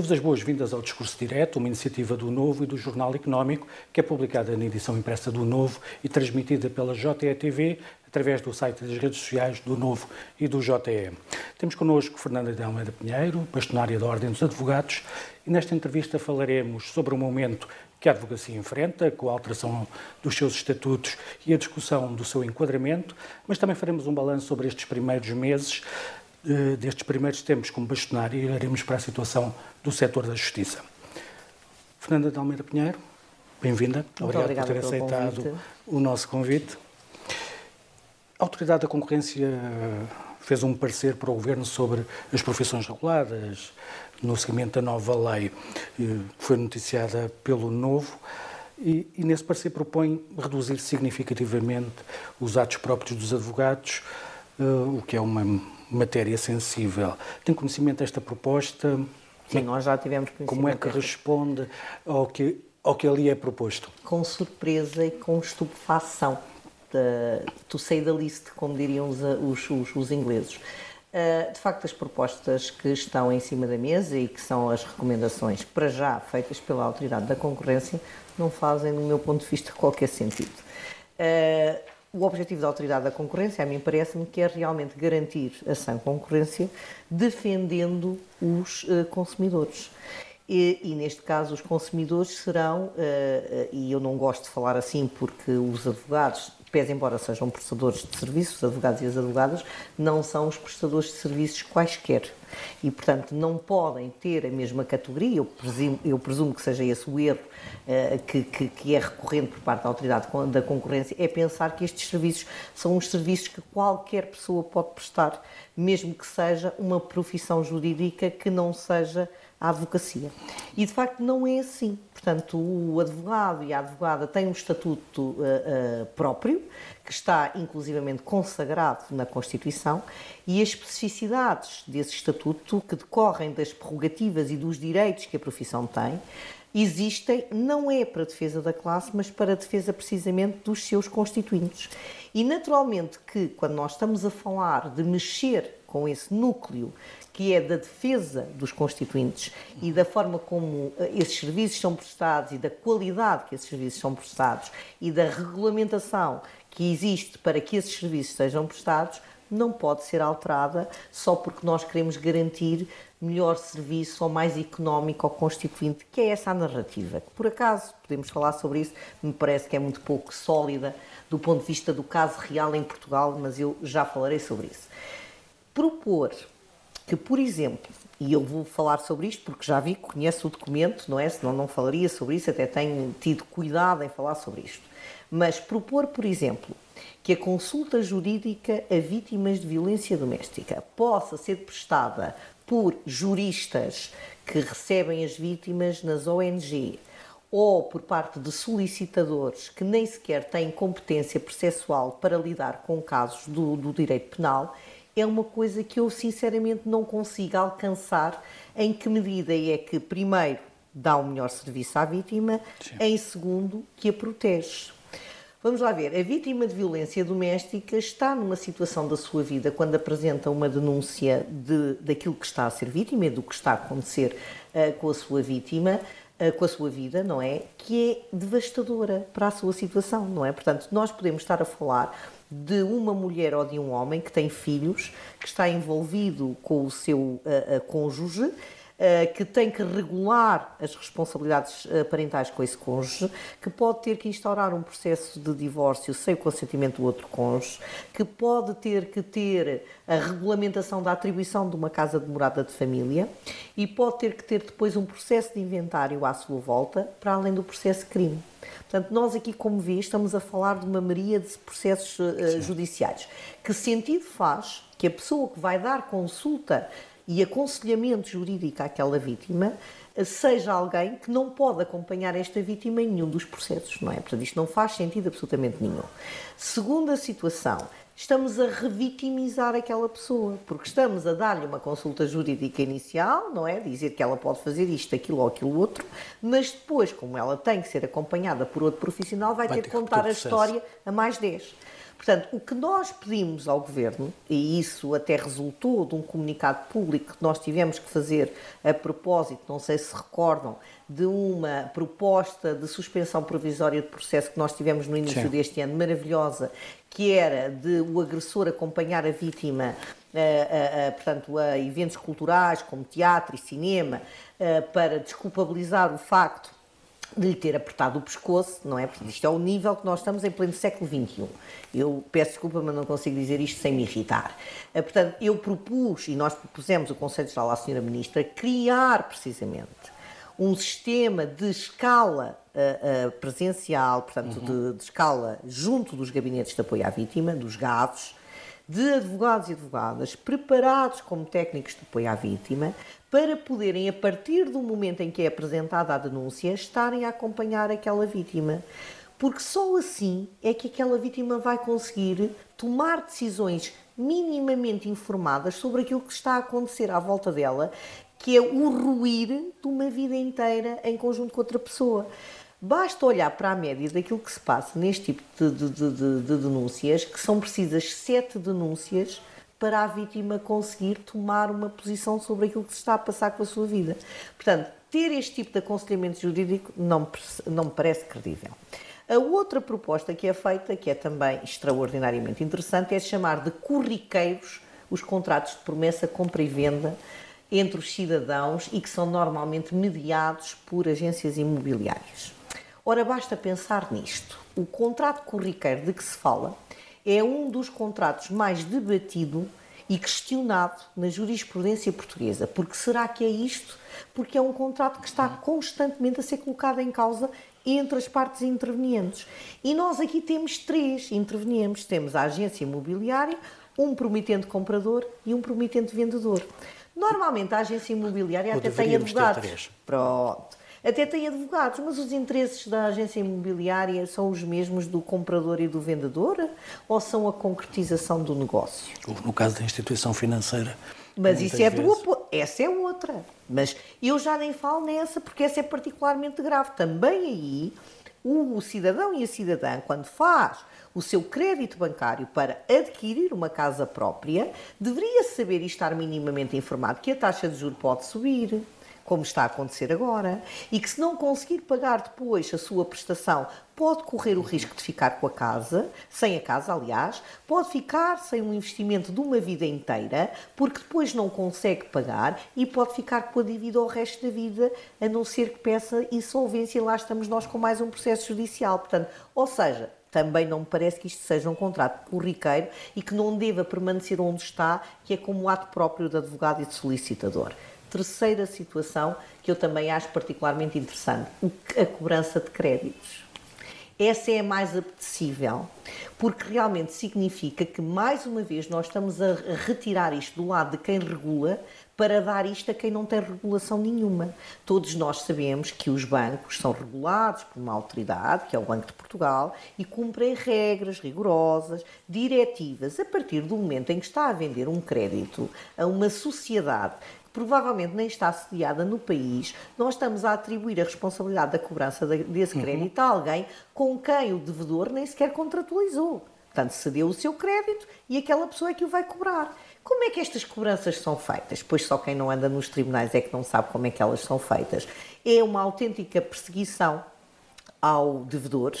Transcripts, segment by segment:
Dou-vos as boas-vindas ao Discurso Direto, uma iniciativa do Novo e do Jornal Económico, que é publicada na edição impressa do Novo e transmitida pela JETV através do site das redes sociais do Novo e do JE. Temos connosco Fernanda de Almeida Pinheiro, bastonária da Ordem dos Advogados, e nesta entrevista falaremos sobre o momento que a advocacia enfrenta, com a alteração dos seus estatutos e a discussão do seu enquadramento, mas também faremos um balanço sobre estes primeiros meses, destes primeiros tempos como bastonária e olharemos para a situação do setor da justiça. Fernanda de Almeida Pinheiro, bem-vinda. Obrigado por ter aceitado o nosso convite. A Autoridade da Concorrência eh, fez um parecer para o Governo sobre as profissões reguladas, no seguimento da nova lei, eh, que foi noticiada pelo Novo, e, e, nesse parecer propõe reduzir significativamente os atos próprios dos advogados, uh, o que é uma matéria sensível. Tem conhecimento desta proposta? Sim, nós já tivemos conhecimento. Como é que responde ao que, ao que ali é proposto? Com surpresa e com estupefação. Uh, to say the least, como diriam os, os, os, os ingleses. Uh, de facto, as propostas que estão em cima da mesa e que são as recomendações, para já feitas pela Autoridade da Concorrência, não fazem, do meu ponto de vista, qualquer sentido. Uh, o objetivo da Autoridade da Concorrência, a mim parece-me, que é realmente garantir a sã concorrência, defendendo os uh, consumidores. E, e, neste caso, os consumidores serão, e eu não gosto de falar assim porque os advogados pese embora sejam prestadores de serviços, os advogados e as advogadas, não são os prestadores de serviços quaisquer. E, portanto, não podem ter a mesma categoria, eu presumo, eu presumo que seja esse o erro uh, que, que, que, é recorrente por parte da autoridade da concorrência, é pensar que estes serviços são os serviços que qualquer pessoa pode prestar, mesmo que seja uma profissão jurídica que não seja a advocacia. E de facto não é assim. Portanto, o advogado e a advogada têm um estatuto uh, uh, próprio, que está inclusivamente consagrado na Constituição, e as especificidades desse estatuto, que decorrem das prerrogativas e dos direitos que a profissão tem, existem não é para defesa da classe, mas para defesa precisamente dos seus constituintes. E naturalmente que quando nós estamos a falar de mexer com esse núcleo que é da defesa dos constituintes e da forma como eh, esses serviços são prestados e da qualidade que esses serviços são prestados e da regulamentação que existe para que esses serviços sejam prestados, não pode ser alterada só porque nós queremos garantir melhor serviço ou mais económico ao constituinte, que é essa a narrativa. Por acaso podemos falar sobre isso, me parece que é muito pouco sólida do ponto de vista do caso real em Portugal, mas eu já falarei sobre isso. Propor que, por exemplo, e eu vou falar sobre isto porque já vi, conheço o documento, não é? Senão não falaria sobre isso, até tenho tido cuidado em falar sobre isto. Mas propor, por exemplo, que a consulta jurídica a vítimas de violência doméstica possa ser prestada por juristas que recebem as vítimas nas ONG ou por parte de solicitadores que nem sequer têm competência processual para lidar com casos do, do direito penal é uma coisa que eu sinceramente não consigo alcançar. Em que medida é que, primeiro, dá um melhor serviço à vítima, Sim. em segundo, que a protege. Vamos lá ver, a vítima de violência doméstica está numa situação da sua vida quando apresenta uma denúncia de, daquilo que está a ser vítima e do que está a acontecer uh, com a sua vítima, uh, com a sua vida, não é? Que é devastadora para a sua situação, não é? Portanto, nós podemos estar a falar de uma mulher ou de um homem que tem filhos, que está envolvido com o seu uh, cônjuge, que tem que regular as responsabilidades parentais com esse cônjuge, que pode ter que instaurar um processo de divórcio sem o consentimento do outro cônjuge, que pode ter que ter a regulamentação da atribuição de uma casa de morada de família e pode ter que ter depois um processo de inventário à sua volta, para além do processo de crime. Portanto, nós aqui, como vê, estamos a falar de uma maria de processos uh, judiciais. Que sentido faz que a pessoa que vai dar consulta e aconselhamento jurídico àquela vítima eh, seja alguém que não pode acompanhar esta vítima em nenhum dos processos, não é? Portanto, isto não faz sentido absolutamente nenhum. Segunda situação, estamos a revitimizar aquela pessoa, porque estamos a dar-lhe uma consulta jurídica inicial, não é? Dizer que ela pode fazer isto, aquilo ou aquilo outro, mas depois, como ela tem que ser acompanhada por outro profissional, vai, vai ter que contar a história a mais 10. Portanto, o que nós pedimos ao Governo, e isso até resultou de um comunicado público que nós tivemos que fazer a propósito, não sei se recordam, de uma proposta de suspensão provisória de processo que nós tivemos no início Sim. deste ano, maravilhosa, que era de o agressor acompanhar a vítima, a, a, a, portanto, a eventos culturais como teatro e cinema, para desculpabilizar o facto de lhe ter apertado o pescoço, não é? Porque isto é o nível que nós estamos em pleno século XXI. Eu peço desculpa, mas não consigo dizer isto sem me irritar. Portanto, eu propus, e nós propusemos o Conselho Geral à Sra. Ministra, criar precisamente um sistema de escala uh, uh, presencial, portanto, uhum. de, de, escala junto dos gabinetes de apoio à vítima, dos GAVs, de advogados e advogadas preparados como técnicos de apoio à vítima, para poderem, a partir do momento em que é apresentada a denúncia, estarem a acompanhar aquela vítima. Porque só assim é que aquela vítima vai conseguir tomar decisões minimamente informadas sobre aquilo que está a acontecer à volta dela que é o ruir de uma vida inteira em conjunto com outra pessoa. Basta olhar para a média daquilo que se passa neste tipo de, de, de, de denúncias, que são precisas sete denúncias para a vítima conseguir tomar uma posição sobre aquilo que se está a passar com a sua vida. Portanto, ter este tipo de aconselhamento jurídico não, não me parece credível. A outra proposta que é feita, que é também extraordinariamente interessante, é chamar de corriqueiros os contratos de promessa, compra e venda entre os cidadãos e que são normalmente mediados por agências imobiliárias. Ora, basta pensar nisto. O contrato corriqueiro de que se fala é um dos contratos mais debatido e questionado na jurisprudência portuguesa. Porque será que é isto? Porque é um contrato que está constantemente a ser colocado em causa entre as partes intervenientes. E nós aqui temos três intervenientes. Temos a agência imobiliária, um promitente comprador e um promitente vendedor. Normalmente a agência imobiliária até tem advogados. Pronto. Até tem advogados, mas os interesses da agência imobiliária são os mesmos do comprador e do vendedor ou são a concretização do negócio? No caso da instituição financeira. Mas isso é do essa é outra. Mas eu já nem falo nessa porque essa é particularmente grave. Também aí o cidadão e a cidadã, quando faz o seu crédito bancário para adquirir uma casa própria, deveria saber e estar minimamente informado que a taxa de juros pode subir, como está a acontecer agora, e que se não conseguir pagar depois a sua prestação, pode correr o risco de ficar com a casa, sem a casa, aliás, pode ficar sem um investimento de uma vida inteira, porque depois não consegue pagar e pode ficar com a dívida ao resto da vida, a não ser que peça insolvência, e lá estamos nós com mais um processo judicial. Portanto, ou seja, também não me parece que isto seja um contrato corriqueiro e que não deva permanecer onde está, que é como ato próprio de advogado e de solicitador. Terceira situação que eu também acho particularmente interessante, a cobrança de créditos. Essa é a mais apetecível, porque realmente significa que, mais uma vez, nós estamos a retirar isto do lado de quem regula para dar isto a quem não tem regulação nenhuma. Todos nós sabemos que os bancos são regulados por uma autoridade, que é o Banco de Portugal, e cumprem regras rigorosas, diretivas, a partir do momento em que está a vender um crédito a uma sociedade provavelmente nem está assediada no país, nós estamos a atribuir a responsabilidade da cobrança desse uhum. crédito uhum. a alguém com quem o devedor nem sequer contratualizou. Portanto, cedeu o seu crédito e aquela pessoa é que o vai cobrar. Como é que estas cobranças são feitas? Pois só quem não anda nos tribunais é que não sabe como é que elas são feitas. É uma autêntica perseguição ao devedor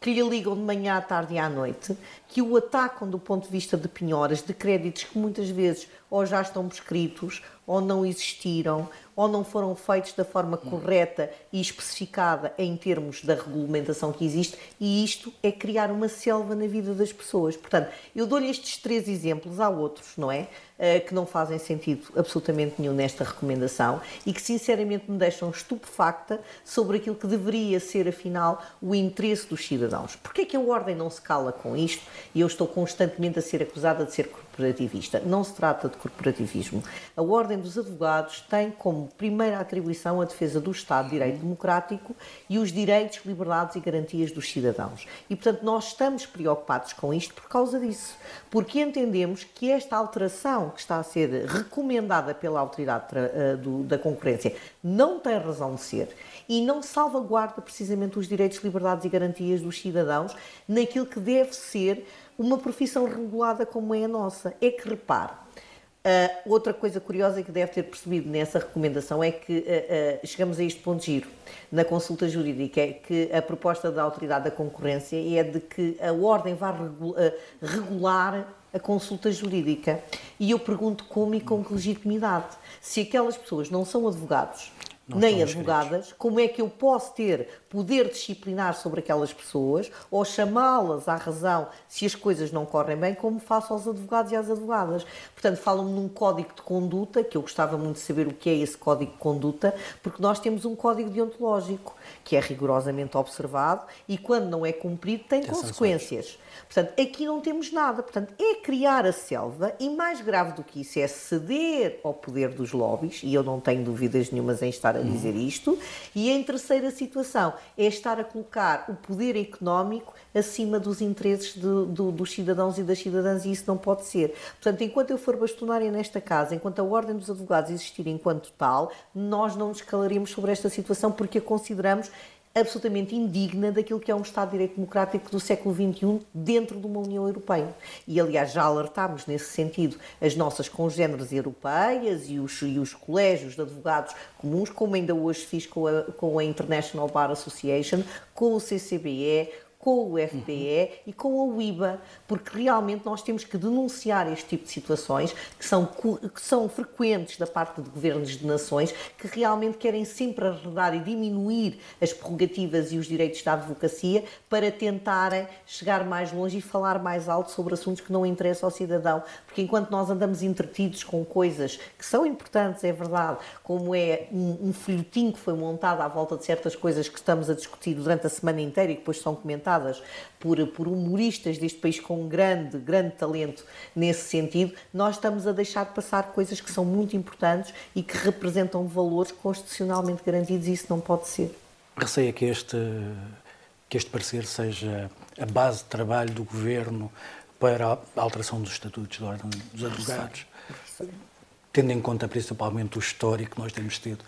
que lhe ligam de manhã à tarde e à noite, que o atacam do ponto de vista de penhoras, de créditos que muitas vezes ou já estão prescritos, ou não existiram, ou não foram feitos da forma correta e especificada em termos da regulamentação que existe, e isto é criar uma selva na vida das pessoas. Portanto, eu dou-lhe estes três exemplos, há outros, não é? Uh, que não fazem sentido absolutamente nenhum nesta recomendação e que sinceramente me deixam estupefacta sobre aquilo que deveria ser, afinal, o interesse dos cidadãos. Porquê é que a Ordem não se cala com isto e eu estou constantemente a ser acusada de ser corporativista. Não se trata de corporativismo. A Ordem dos Advogados tem como primeira atribuição a defesa do Estado de Direito Democrático e os direitos, liberdades e garantias dos cidadãos. E, portanto, nós estamos preocupados com isto por causa disso. Porque entendemos que esta alteração que está a ser recomendada pela Autoridade eh, da Concorrência não tem razão de ser e não salvaguarda precisamente os direitos, liberdades e garantias dos cidadãos naquilo que deve ser uma profissão regulada como é a nossa. É que repare, uh, outra coisa curiosa que deve ter percebido nessa recomendação é que uh, uh, chegamos a este ponto de giro na consulta jurídica, é que a proposta da Autoridade da Concorrência é de que a ordem vá regular a consulta jurídica. E eu pergunto como e com que legitimidade. Se aquelas pessoas não são advogados, não nem advogadas, como é que eu posso ter poder disciplinar sobre aquelas pessoas ou chamá-las à razão se as coisas não correm bem, como faço aos advogados e às advogadas. Portanto, falam-me num código de conduta, que eu gostava muito de saber o que é esse código de conduta, porque nós temos um código deontológico que é rigorosamente observado e, quando não é cumprido, tem, tem consequências. Sanções. Portanto, aqui não temos nada. Portanto, é criar a selva e, mais grave do que isso, é ceder ao poder dos lobbies, e eu não tenho dúvidas nenhumas em estar a dizer isto. E em terceira situação, é estar a colocar o poder económico acima dos interesses de, de, dos cidadãos e das cidadãs, e isso não pode ser. Portanto, enquanto eu for bastonária nesta casa, enquanto a Ordem dos Advogados existir enquanto tal, nós não nos calaremos sobre esta situação porque a consideramos absolutamente indigna daquilo que é um Estado de Direito Democrático do século XXI dentro de uma União Europeia. E, aliás, já alertámos nesse sentido as nossas congêneres europeias e os, e os colégios de advogados comuns, como ainda hoje fiz com a, com a International Bar Association, com o CCBE, com o FPE e com a UIBA, porque realmente nós temos que denunciar este tipo de situações que são, que são frequentes da parte de governos de nações que realmente querem sempre arredar e diminuir as prerrogativas e os direitos da advocacia para tentarem chegar mais longe e falar mais alto sobre assuntos que não interessam ao cidadão. Porque enquanto nós andamos entretidos com coisas que são importantes, é verdade, como é um, um folhetim que foi montado à volta de certas coisas que estamos a discutir durante a semana inteira e que depois são comentadas por, por humoristas deste país com grande, grande talento nesse sentido, nós estamos a deixar passar coisas que são muito importantes e que representam valores constitucionalmente garantidos e isso não pode ser. Receia que este, que este parecer seja a base de trabalho do Governo para a alteração dos estatutos da Ordem dos Advogados, tendo em conta principalmente o histórico que nós temos tido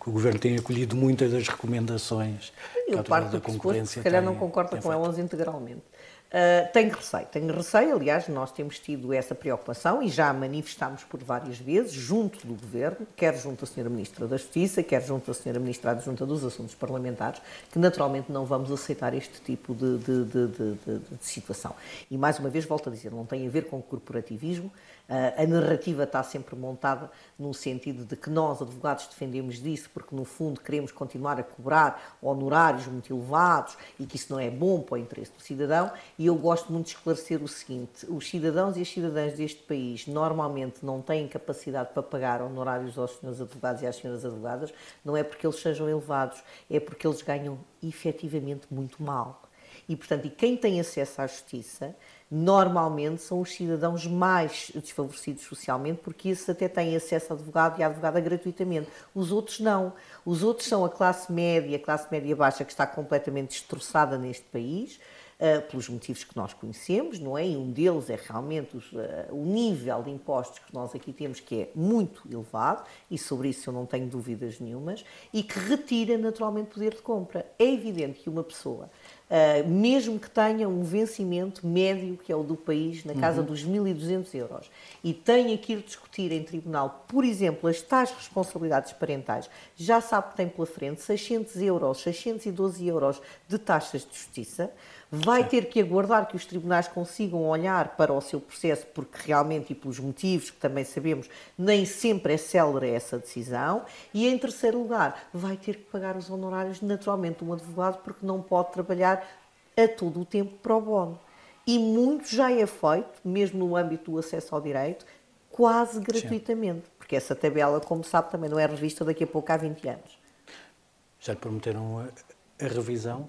que o Governo tem acolhido muitas das recomendações Eu que a parte da concorrência se calhar não concorda com elas integralmente. Uh, tenho receio, tenho receio, aliás, nós temos tido essa preocupação e já manifestámos por várias vezes, junto do Governo, quer junto da Sra. Ministra da Justiça, quer junto da Sra. Ministra Adjunta dos Assuntos Parlamentares, que naturalmente não vamos aceitar este tipo de, de, de, de, situação. E mais uma vez, volto a dizer, não tem a ver com corporativismo, a narrativa está sempre montada no sentido de que nós, advogados, defendemos disso porque, no fundo, queremos continuar a cobrar honorários muito elevados e que isso não é bom para o interesse do cidadão. E eu gosto muito de esclarecer o seguinte: os cidadãos e as cidadãs deste país normalmente não têm capacidade para pagar honorários aos senhores advogados e às senhoras advogadas, não é porque eles sejam elevados, é porque eles ganham efetivamente muito mal. E, portanto, e quem tem acesso à justiça normalmente são os cidadãos mais desfavorecidos socialmente, porque esses até têm acesso a advogado e a advogada gratuitamente. Os outros não. Os outros são a classe média, a classe média baixa que está completamente destroçada neste país. Uh, pelos motivos que nós conhecemos, não é? E um deles é realmente os, uh, o nível de impostos que nós aqui temos, que é muito elevado, e sobre isso eu não tenho dúvidas nenhumas, e que retira naturalmente poder de compra. É evidente que uma pessoa Uh, mesmo que tenha um vencimento médio, que é o do país, na casa uhum. dos 1.200 euros, e tenha que ir discutir em tribunal, por exemplo, as tais responsabilidades parentais, já sabe que tem pela frente 600 euros, 612 euros de taxas de justiça, vai ter que aguardar que os tribunais consigam olhar para o seu processo, porque realmente, e pelos motivos que também sabemos, nem sempre é célere essa decisão. E, em terceiro lugar, vai ter que pagar os honorários, naturalmente, de um advogado, porque não pode trabalhar a todo o tempo para o bono. E muito já é feito, mesmo no âmbito do acesso ao direito, quase gratuitamente, Sim. porque essa tabela, como sabe, também não é revista daqui a pouco há 20 anos. Já lhe prometeram a, a revisão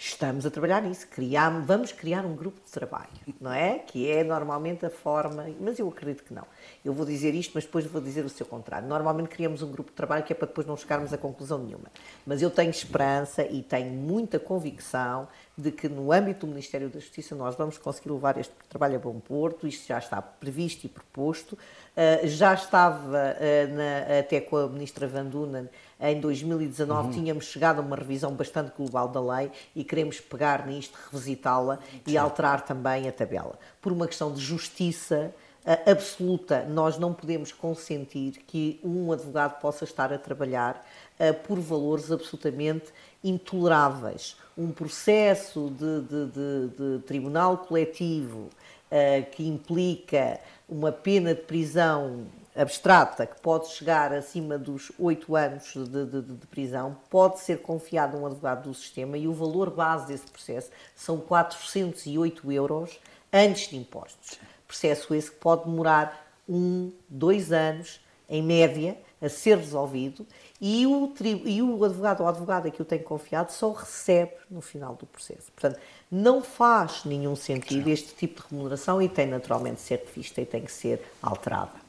Estamos a trabalhar nisso. Criamos, vamos criar um grupo de trabalho, não é? Que é normalmente a forma. Mas eu acredito que não. Eu vou dizer isto, mas depois vou dizer o seu contrário. Normalmente criamos um grupo de trabalho que é para depois não chegarmos a conclusão nenhuma. Mas eu tenho esperança e tenho muita convicção de que no âmbito do Ministério da Justiça nós vamos conseguir levar este trabalho a bom porto. Isto já está previsto e proposto. Uh, já estava uh, na, até com a Ministra Van Dunen em 2019 uhum. tínhamos chegado a uma revisão bastante global da lei e queremos pegar nisto, revisitá-la e alterar também a tabela. Por uma questão de justiça uh, absoluta, nós não podemos consentir que um advogado possa estar a trabalhar uh, por valores absolutamente intoleráveis. Um processo de, de, de, de tribunal coletivo uh, que implica uma pena de prisão abstrata, que pode chegar acima dos 8 anos de, de, de, prisão, pode ser confiado a um advogado do sistema e o valor base desse processo são 408 euros antes de impostos. Processo esse que pode demorar um, dois anos, em média, a ser resolvido e o, e o advogado ou advogada que o tem confiado só recebe no final do processo. Portanto, não faz nenhum sentido este tipo de remuneração e tem naturalmente de ser revista e tem que ser alterada.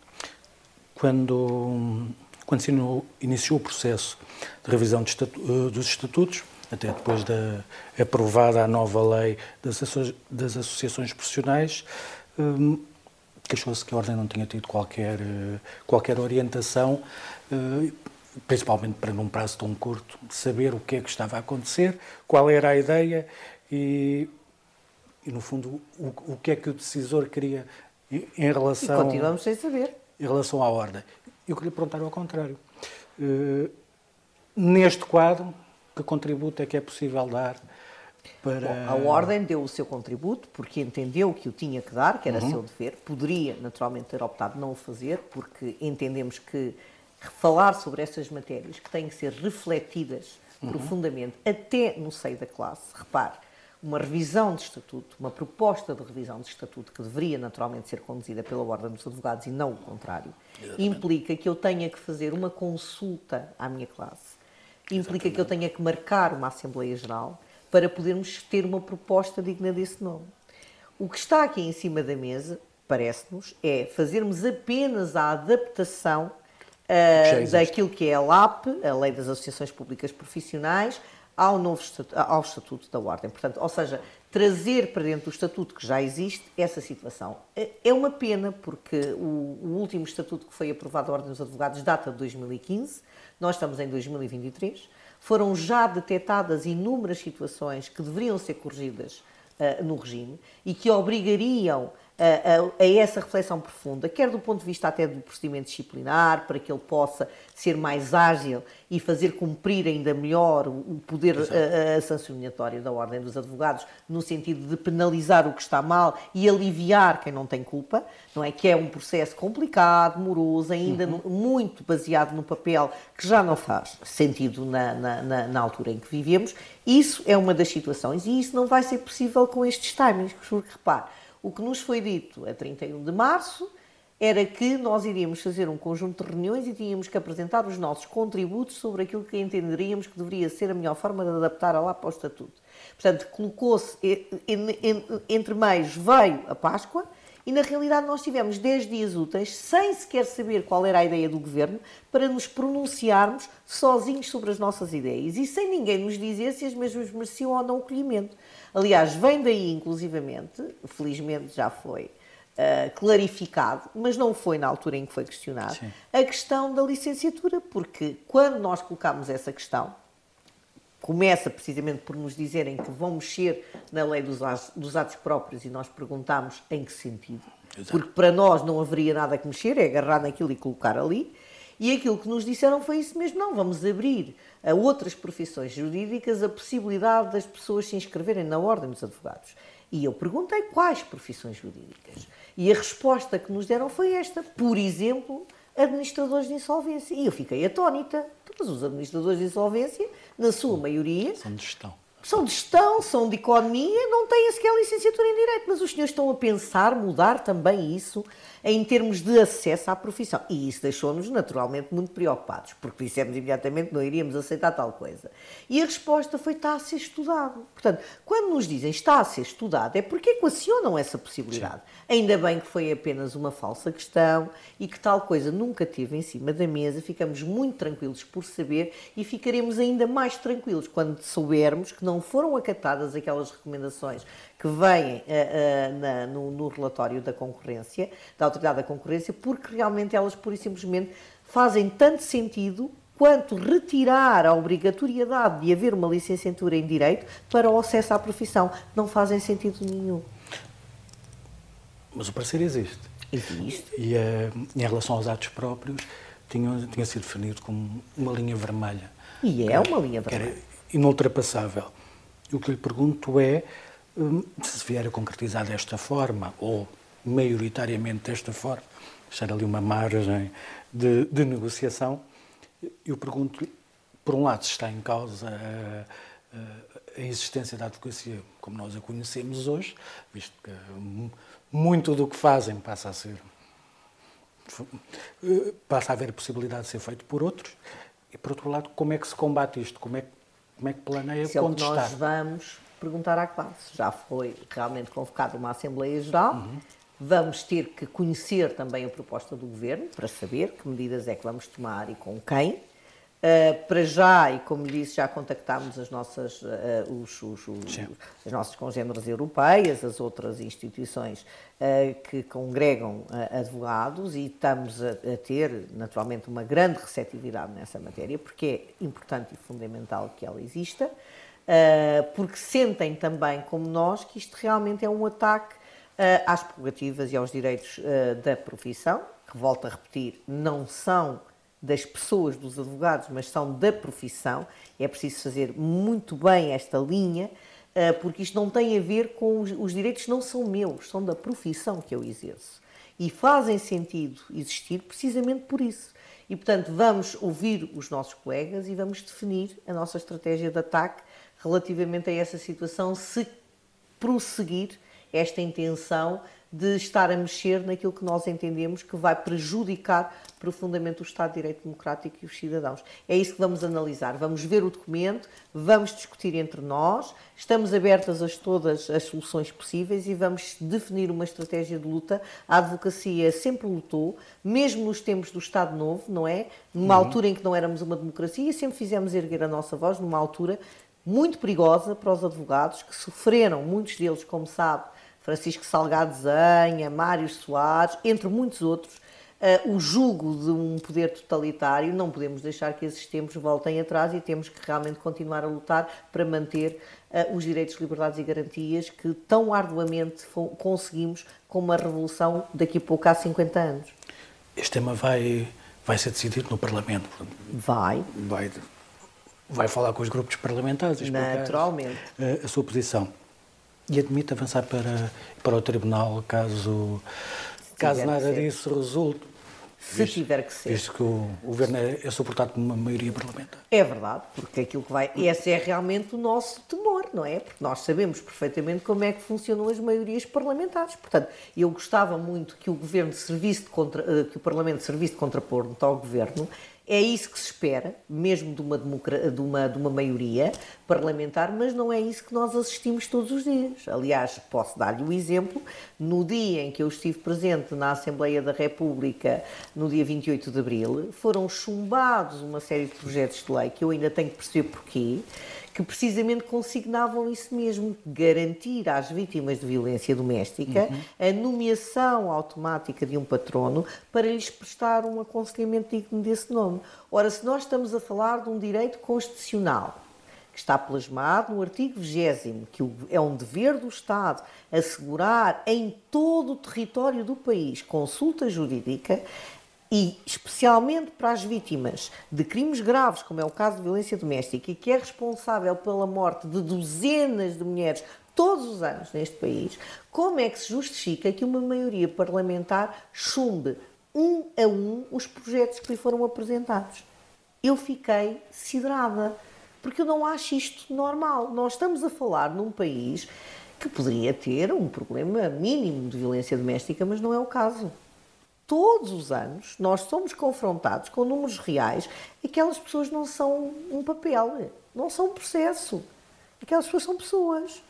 Quando, quando se iniciou o processo de revisão de eh, dos estatutos, até depois da aprovada a nova lei das, das associações profissionais, um, queixou-se que a Ordem não tinha tido qualquer, eh, qualquer orientação, uh, principalmente para num prazo tão curto, saber o que é que estava a acontecer, qual era a ideia e, e no fundo, o, o que é que o decisor queria em relação... E continuamos sem saber. Em relação à ordem. Eu queria perguntar ao contrário. Uh, neste quadro, que contributo é que é possível dar para... Bom, a Ordem deu o seu contributo porque entendeu que o tinha que dar, que era uhum. seu dever. Poderia, naturalmente, ter optado não o fazer, porque entendemos que falar sobre essas matérias que têm que ser refletidas uhum. profundamente, até no seio da classe. Repare, uma revisão de estatuto, uma proposta de revisão de estatuto que deveria naturalmente ser conduzida pela Ordem dos Advogados e não o contrário, Exatamente. implica que eu tenha que fazer uma consulta à minha classe, implica Exatamente. que eu tenha que marcar uma Assembleia Geral para podermos ter uma proposta digna desse nome. O que está aqui em cima da mesa, parece-nos, é fazermos apenas a adaptação uh, daquilo que é a LAP, a Lei das Associações Públicas Profissionais, ao novo estatuto, ao estatuto da Ordem. Portanto, ou seja, trazer para dentro do estatuto que já existe essa situação. É, é uma pena, porque o, o último estatuto que foi aprovado à Ordem dos Advogados data de 2015, nós estamos em 2023, foram já detectadas inúmeras situações que deveriam ser corrigidas uh, no regime e que obrigariam a, a, essa reflexão profunda, quer do ponto de vista até do procedimento disciplinar, para que ele possa ser mais ágil e fazer cumprir ainda melhor o poder sancionatório da Ordem dos Advogados, no sentido de penalizar o que está mal e aliviar quem não tem culpa, não é? Que é um processo complicado, moroso, ainda uhum. muito baseado no papel, que já não faz sentido na, na, na, na altura em que vivemos. Isso é uma das situações e isso não vai ser possível com estes timings, porque repare, o que nos foi dito a 31 de março era que nós iríamos fazer um conjunto de reuniões e tínhamos que apresentar os nossos contributos sobre aquilo que entenderíamos que deveria ser a melhor forma de adaptar a lá para o Estatuto. Portanto, colocou-se, entre meios veio a Páscoa e na realidade nós tivemos 10 dias úteis, sem sequer saber qual era a ideia do governo, para nos pronunciarmos sozinhos sobre as nossas ideias e sem ninguém nos dizer se as mesmas mereciam ou não o acolhimento. Aliás, vem daí, inclusivamente, felizmente já foi uh, clarificado, mas não foi na altura em que foi questionado, Sim. a questão da licenciatura, porque quando nós colocámos essa questão, começa precisamente por nos dizerem que vão mexer na lei dos, dos atos próprios e nós perguntámos em que sentido. Exato. Porque para nós não haveria nada que mexer, é agarrar naquilo e colocar ali. E aquilo que nos disseram foi isso mesmo: não, vamos abrir a outras profissões jurídicas a possibilidade das pessoas se inscreverem na Ordem dos Advogados. E eu perguntei quais profissões jurídicas. E a resposta que nos deram foi esta: por exemplo, administradores de insolvência. E eu fiquei atónita. Mas os administradores de insolvência, na sua maioria. São de gestão são de gestão, são de economia, não têm sequer licenciatura em Direito, mas os senhores estão a pensar mudar também isso em termos de acesso à profissão. E isso deixou-nos naturalmente muito preocupados, porque dissemos imediatamente que não iríamos aceitar tal coisa. E a resposta foi está a ser estudado. Portanto, quando nos dizem está a ser estudado, é porque equacionam essa possibilidade. Sim. Ainda bem que foi apenas uma falsa questão e que tal coisa nunca teve em cima da mesa, ficamos muito tranquilos por saber e ficaremos ainda mais tranquilos quando soubermos que não foram acatadas aquelas recomendações que vêm uh, uh, na, no, no, relatório da concorrência, da Autoridade da Concorrência, porque realmente elas, pura e simplesmente, fazem tanto sentido quanto retirar a obrigatoriedade de haver uma licenciatura em Direito para o acesso à profissão. Não fazem sentido nenhum. Mas o parecer existe. Existe. E uh, em relação aos atos próprios, tinha, tinha sido definido como uma linha vermelha. E é uma linha vermelha. inultrapassável. E o que lhe pergunto é se vier a concretizar desta forma, ou maioritariamente desta forma, deixar ali uma margem de, de negociação, eu pergunto-lhe, por um lado, se está em causa a, a, a, existência da advocacia como nós a conhecemos hoje, visto que muito do que fazem passa a ser passa a haver possibilidade de ser feito por outros. E por outro lado como é que se combate isto? Como é como é que planeia Se onde é o que nós vamos perguntar à classe. Já foi realmente convocada uma assembleia geral. Uhum. vamos ter que conhecer também a proposta do governo para saber que medidas é que vamos tomar e com quem. Uh, para já, e como disse, já contactámos as nossas, uh, os, os, os, as nossas congêneres europeias, as outras instituições uh, que congregam advogados e estamos a, a, ter, naturalmente, uma grande receptividade nessa matéria, porque é importante e fundamental que ela exista, porque sentem também, como nós, que isto realmente é um ataque às prerrogativas e aos direitos da profissão, que, volto a repetir, não são das pessoas, dos advogados, mas são da profissão. É preciso fazer muito bem esta linha, porque isto não tem a ver com os, os direitos, não são meus, são da profissão que eu exerço. E fazem sentido existir precisamente por isso. E, portanto, vamos ouvir os nossos colegas e vamos definir a nossa estratégia de ataque relativamente a essa situação, se prosseguir esta intenção de estar a mexer naquilo que nós entendemos que vai prejudicar profundamente o Estado de Direito Democrático e os cidadãos. É isso que vamos analisar. Vamos ver o documento, vamos discutir entre nós, estamos abertas a todas as soluções possíveis e vamos definir uma estratégia de luta. A advocacia sempre lutou, mesmo nos tempos do Estado Novo, não é? Numa uhum. altura em que não éramos uma democracia, sempre fizemos erguer a nossa voz, numa altura muito perigosa para os advogados que sofreram, muitos deles, como sabe, Francisco Salgado Zanha, Mário Soares, entre muitos outros, uh, o jugo de um poder totalitário. Não podemos deixar que esses tempos voltem atrás e temos que realmente continuar a lutar para manter uh, os direitos, liberdades e garantias que tão arduamente conseguimos com uma revolução daqui a pouco há 50 anos. Este tema vai, vai ser decidido no Parlamento. Vai. Vai, vai falar com os grupos parlamentares. Naturalmente. A, a sua posição e admite avançar para, para o Tribunal caso, caso nada disso resulte. Se visto, tiver que ser. Visto que o, o governo é, é, suportado por uma maioria parlamentar. É verdade, porque aquilo que vai. Esse é realmente o nosso temor, não é? Porque nós sabemos perfeitamente como é que funcionam as maiorias parlamentares. Portanto, eu gostava muito que o governo servisse de contra, eh, que o Parlamento servisse de contraponto ao governo é isso que se espera, mesmo de uma, de, uma, de uma maioria parlamentar, mas não é isso que nós assistimos todos os dias. Aliás, posso dar-lhe o exemplo, no dia em que eu estive presente na Assembleia da República, no dia 28 de abril, foram chumbados uma série de projetos de lei que eu ainda tenho que perceber porquê, que precisamente consignavam isso mesmo, garantir às vítimas de violência doméstica uhum. a nomeação automática de um patrono para lhes prestar um aconselhamento digno desse nome. Ora, se nós estamos a falar de um direito constitucional, que está plasmado no artigo 20, que é um dever do Estado assegurar em todo o território do país consulta jurídica, e especialmente para as vítimas de crimes graves, como é o caso de violência doméstica, e que é responsável pela morte de dezenas de mulheres todos os anos neste país, como é que se justifica que uma maioria parlamentar chumbe um a um os projetos que lhe foram apresentados? Eu fiquei siderada, porque eu não acho isto normal. Nós estamos a falar num país que poderia ter um problema mínimo de violência doméstica, mas não é o caso todos os anos nós somos confrontados com números reais. Aquelas pessoas não são um papel, não são um processo. Aquelas pessoas são pessoas.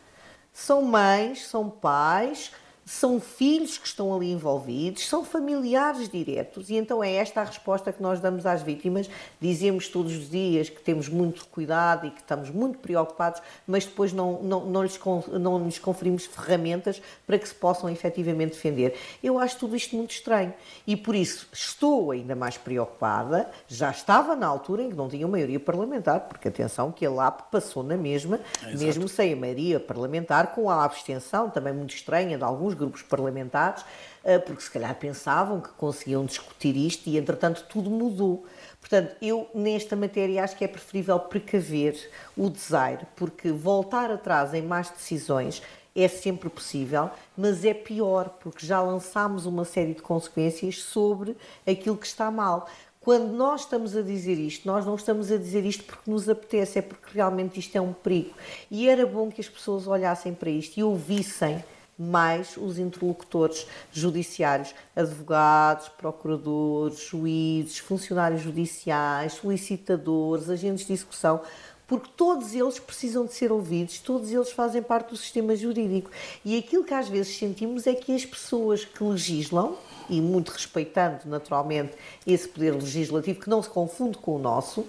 São mães, são pais, são filhos que estão ali envolvidos, são familiares diretos, e então é esta a resposta que nós damos às vítimas. Dizemos todos os dias que temos muito cuidado e que estamos muito preocupados, mas depois não, não, não, lhes, não lhes conferimos ferramentas para que se possam efetivamente defender. Eu acho tudo isto muito estranho e por isso estou ainda mais preocupada. Já estava na altura em que não tinha maioria parlamentar, porque atenção que a LAP passou na mesma, Exato. mesmo sem a maioria parlamentar, com a abstenção também muito estranha de alguns grupos parlamentares, eh, porque se calhar pensavam que conseguiam discutir isto e, entretanto, tudo mudou. Portanto, eu nesta matéria acho que é preferível precaver o desaire, porque voltar atrás em mais decisões é sempre possível, mas é pior, porque já lançámos uma série de consequências sobre aquilo que está mal. Quando nós estamos a dizer isto, nós não estamos a dizer isto porque nos apetece, é porque realmente isto é um perigo. E era bom que as pessoas olhassem para isto e ouvissem mais os interlocutores judiciários, advogados, procuradores, juízes, funcionários judiciais, solicitadores, agentes de execução, porque todos eles precisam de ser ouvidos, todos eles fazem parte do sistema jurídico. E aquilo que às vezes sentimos é que as pessoas que legislam, e muito respeitando naturalmente esse poder legislativo, que não se confunde com o nosso,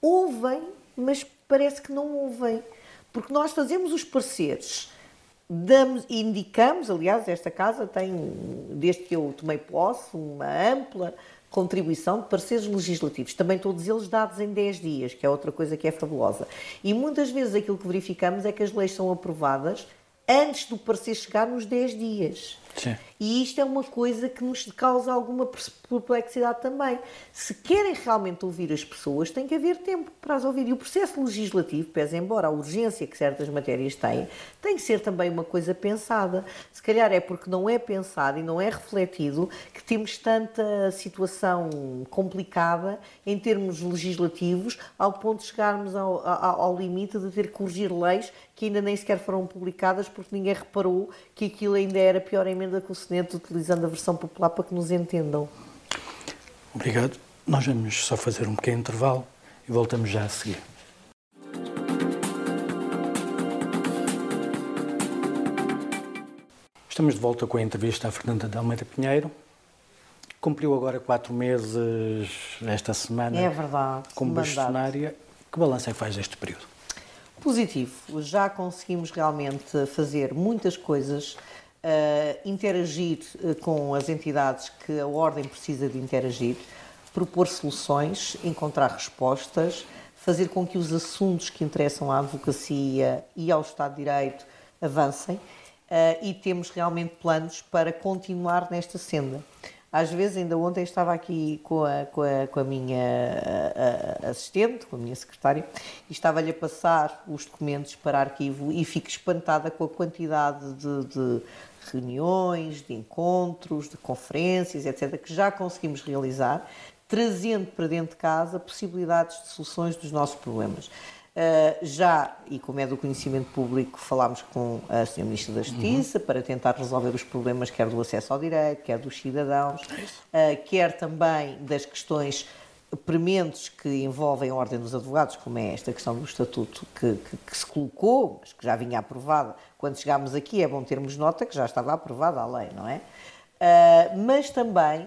ouvem, mas parece que não ouvem. Porque nós fazemos os pareceres damos, indicamos, aliás, esta casa tem, desde que eu tomei posse, uma ampla contribuição de pareceres legislativos, também todos eles dados em 10 dias, que é outra coisa que é fabulosa. E muitas vezes aquilo que verificamos é que as leis são aprovadas antes do parecer chegar nos 10 dias. Sim. E isto é uma coisa que nos causa alguma perplexidade também. Se querem realmente ouvir as pessoas, tem que haver tempo para as ouvir. E o processo legislativo, pese embora a urgência que certas matérias têm, tem que ser também uma coisa pensada. Se calhar é porque não é pensado e não é refletido que temos tanta situação complicada em termos legislativos, ao ponto de chegarmos ao, ao, ao limite de ter que corrigir leis que ainda nem sequer foram publicadas porque ninguém reparou que aquilo ainda era pior emenda que o Senado, utilizando a versão popular para que nos entendam. Obrigado. Nós vamos só fazer um pequeno intervalo e voltamos já a seguir. Estamos de volta com a entrevista à Fernanda de Almeida Pinheiro. Cumpriu agora quatro meses esta semana é verdade, como bastonária. Que balanço é que faz deste período? Positivo. Já conseguimos realmente fazer muitas coisas uh, interagir uh, com as entidades que a Ordem precisa de interagir, propor soluções, encontrar respostas, fazer com que os assuntos que interessam à advocacia e ao Estado de Direito avancem uh, e temos realmente planos para continuar nesta senda. Às vezes, ainda ontem estava aqui com a, com a, com a minha a, assistente, com a minha secretária, e estava-lhe a passar os documentos para arquivo e fico espantada com a quantidade de, de reuniões, de encontros, de conferências, etc., que já conseguimos realizar, trazendo para dentro de casa possibilidades de soluções dos nossos problemas. Uh, já, e como é do conhecimento público, falámos com a Sra. Ministra da Justiça uhum. para tentar resolver os problemas, quer do acesso ao direito, quer dos cidadãos, uh, quer também das questões prementes que envolvem a Ordem dos Advogados, como é esta questão do estatuto que, que, que, se colocou, mas que já vinha aprovada. Quando chegámos aqui, é bom termos nota que já estava aprovada a lei, não é? Uh, mas também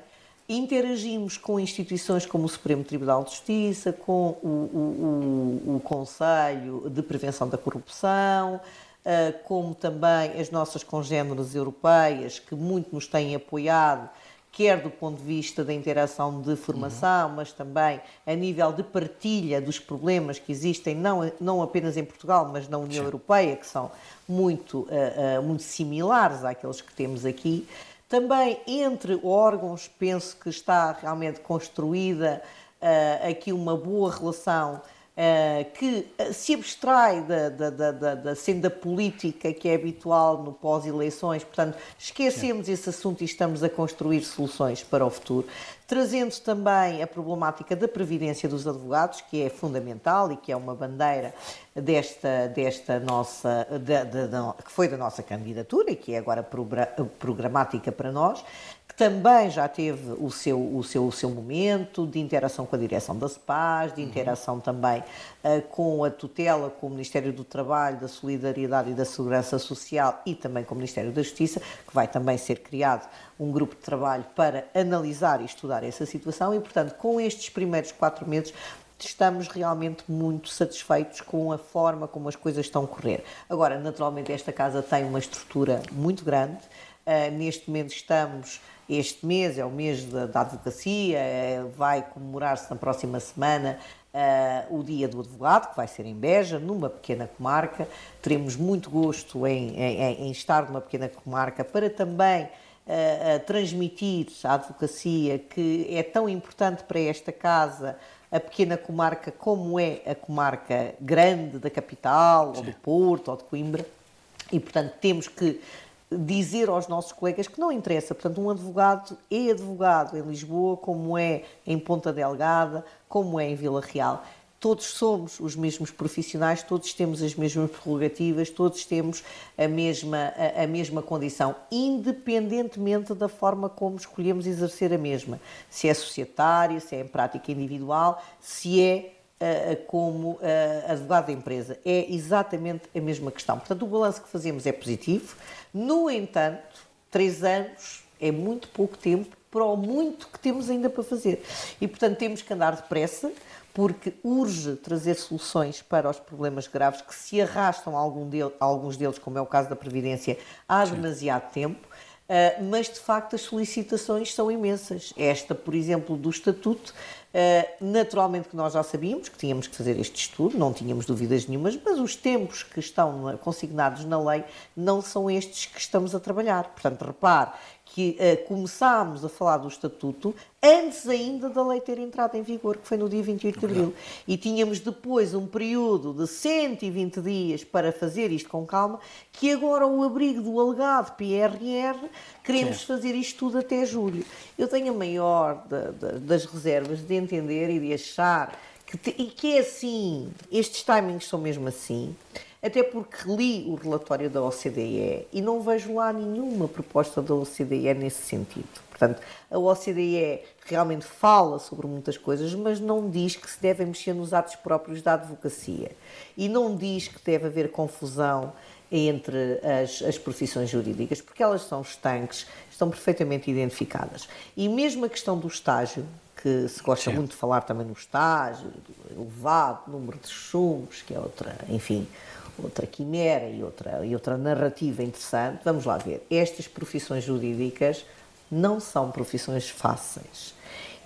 interagimos com instituições como o Supremo Tribunal de Justiça, com o, o, o, o Conselho de Prevenção da Corrupção, uh, como também as nossas congêneres europeias, que muito nos têm apoiado quer do ponto de vista da interação de formação, uhum. mas também a nível de partilha dos problemas que existem, não, não apenas em Portugal, mas na União Sim. Europeia, que são muito, uh, uh, muito similares àqueles que temos aqui. Também entre órgãos, penso que está realmente construída uh, aqui uma boa relação eh, que eh, se abstrai da, da, da, da, senda política que é habitual no pós-eleições, portanto, esquecemos Sim. esse assunto e estamos a construir soluções para o futuro. Trazendo também a problemática da previdência dos advogados, que é fundamental e que é uma bandeira desta, desta nossa, que foi da nossa candidatura e que é agora programática para nós, também já teve o seu, o seu, o seu momento de interação com a direção das PAS, de interação uhum. também uh, com a tutela, com o Ministério do Trabalho, da Solidariedade e da Segurança Social e também com o Ministério da Justiça, que vai também ser criado um grupo de trabalho para analisar e estudar essa situação e, portanto, com estes primeiros quatro meses estamos realmente muito satisfeitos com a forma como as coisas estão a correr. Agora, naturalmente, esta casa tem uma estrutura muito grande. Uh, neste momento estamos este mês é o mês da, da advocacia, é, vai comemorar-se na próxima semana uh, o Dia do Advogado, que vai ser em Beja, numa pequena comarca. Teremos muito gosto em, em, em estar numa pequena comarca para também uh, transmitir a advocacia que é tão importante para esta casa a pequena comarca como é a comarca grande da capital, Sim. ou do Porto, ou de Coimbra. E, portanto, temos que dizer aos nossos colegas que não interessa. Portanto, um advogado é advogado em Lisboa, como é em Ponta Delgada, como é em Vila Real. Todos somos os mesmos profissionais, todos temos as mesmas prerrogativas, todos temos a mesma, a, a mesma condição, independentemente da forma como escolhemos exercer a mesma. Se é societária, se é em prática individual, se é como advogado da empresa. É exatamente a mesma questão. Portanto, o balanço que fazemos é positivo. No entanto, três anos é muito pouco tempo para o muito que temos ainda para fazer. E, portanto, temos que andar depressa, porque urge trazer soluções para os problemas graves que se arrastam algum deles, alguns deles, como é o caso da Previdência, há Sim. demasiado tempo. Uh, mas de facto as solicitações são imensas. Esta, por exemplo, do Estatuto, naturalmente que nós já sabíamos que tínhamos que fazer este estudo, não tínhamos dúvidas nenhumas, mas os tempos que estão consignados na lei não são estes que estamos a trabalhar. Portanto, repare que uh, começámos a falar do Estatuto antes ainda da lei ter entrado em vigor, que foi no dia 28 de abril. E tínhamos depois um período de 120 dias para fazer isto com calma, que agora, o abrigo do alegado PRR, queremos Sim. fazer isto tudo até julho. Eu tenho a maior das reservas de entender e de achar que, te, e que é assim, estes timings são mesmo assim até porque li o relatório da OCDE e não vejo lá nenhuma proposta da OCDE nesse sentido. Portanto, a OCDE realmente fala sobre muitas coisas, mas não diz que se deve mexer nos atos próprios da advocacia. E não diz que deve haver confusão entre as, as profissões jurídicas, porque elas são estanques, estão perfeitamente identificadas. E mesmo a questão do estágio, que se gosta Sim. muito de falar também no estágio, do elevado número de chumbos, que é outra, enfim, outra quimera e outra, e outra narrativa interessante. Vamos lá ver. Estas profissões jurídicas não são profissões fáceis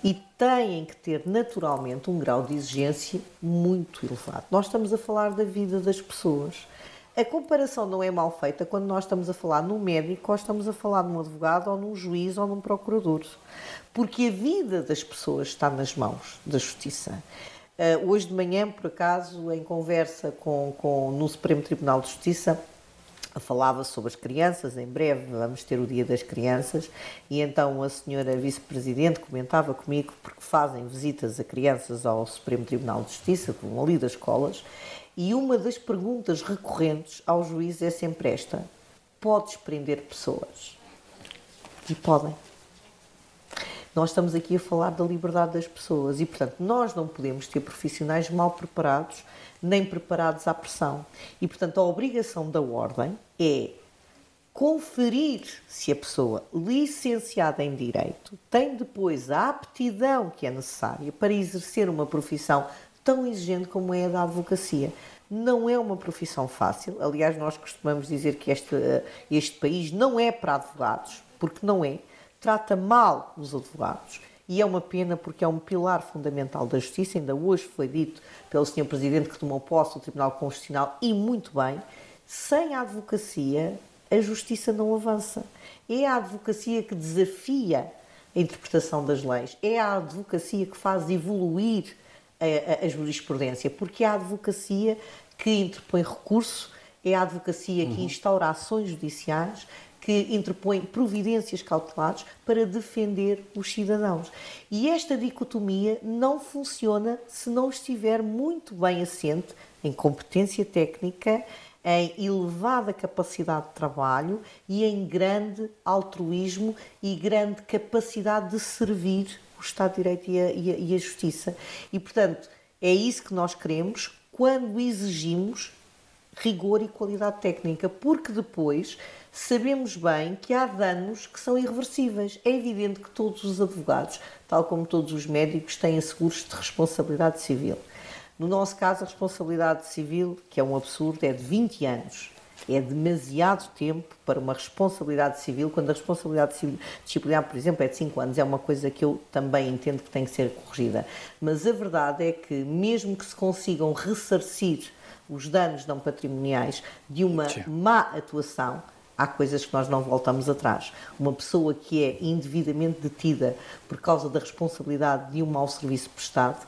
e têm que ter naturalmente um grau de exigência muito elevado. Nós estamos a falar da vida das pessoas. A comparação não é mal feita quando nós estamos a falar num médico ou estamos a falar num advogado ou num juiz ou num procurador. Porque a vida das pessoas está nas mãos da justiça. Uh, hoje de manhã, por acaso, em conversa com, com, no Supremo Tribunal de Justiça, falava sobre as crianças, em breve vamos ter o Dia das Crianças, e então a senhora Vice-Presidente comentava comigo, porque fazem visitas a crianças ao Supremo Tribunal de Justiça, que vão ali das escolas, e uma das perguntas recorrentes ao juiz é sempre esta: podes prender pessoas? E podem. Nós estamos aqui a falar da liberdade das pessoas e, portanto, nós não podemos ter profissionais mal preparados nem preparados à pressão. E, portanto, a obrigação da ordem é conferir se a pessoa licenciada em direito tem depois a aptidão que é necessária para exercer uma profissão tão exigente como é a da advocacia. Não é uma profissão fácil. Aliás, nós costumamos dizer que este, este país não é para advogados, porque não é trata mal os advogados. E é uma pena porque é um pilar fundamental da justiça. Ainda hoje foi dito pelo Sr. Presidente que tomou posse do Tribunal Constitucional e muito bem. Sem a advocacia, a justiça não avança. É a advocacia que desafia a interpretação das leis. É a advocacia que faz evoluir a, a, a jurisprudência, porque é a advocacia que interpõe recurso, é a advocacia que uhum. instaura ações judiciais, que interpõe providências cautelares para defender os cidadãos. E esta dicotomia não funciona se não estiver muito bem assente em competência técnica, em elevada capacidade de trabalho e em grande altruísmo e grande capacidade de servir o Estado de Direito e a, e a, e a Justiça. E, portanto, é isso que nós queremos quando exigimos rigor e qualidade técnica, porque depois sabemos bem que há danos que são irreversíveis. É evidente que todos os advogados, tal como todos os médicos, têm seguros de responsabilidade civil. No nosso caso, a responsabilidade civil, que é um absurdo, é de 20 anos. É demasiado tempo para uma responsabilidade civil, quando a responsabilidade civil, disciplinar, por exemplo, é de 5 anos. É uma coisa que eu também entendo que tem que ser corrigida. Mas a verdade é que, mesmo que se consigam ressarcir os danos não patrimoniais de uma Sim. má atuação, há coisas que nós não voltamos atrás. Uma pessoa que é indevidamente detida por causa da responsabilidade de um mau serviço prestado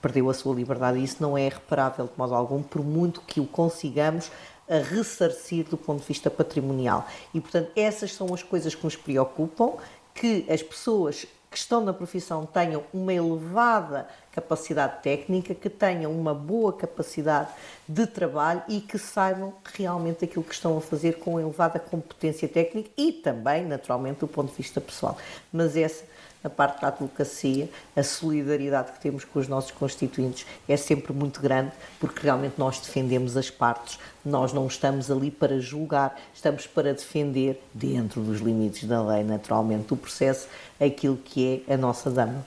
perdeu a sua liberdade e isso não é reparável de modo algum, por muito que o consigamos a ressarcir do ponto de vista patrimonial. E, portanto, essas são as coisas que nos preocupam, que as pessoas que estão na profissão tenham uma elevada capacidade técnica, que tenham uma boa capacidade de trabalho e que saibam realmente aquilo que estão a fazer com elevada competência técnica e também, naturalmente, do ponto de vista pessoal. Mas essa na parte da advocacia, a solidariedade que temos com os nossos constituintes é sempre muito grande, porque realmente nós defendemos as partes, nós não estamos ali para julgar, estamos para defender, dentro dos limites da lei, naturalmente, o processo, aquilo que é a nossa dama.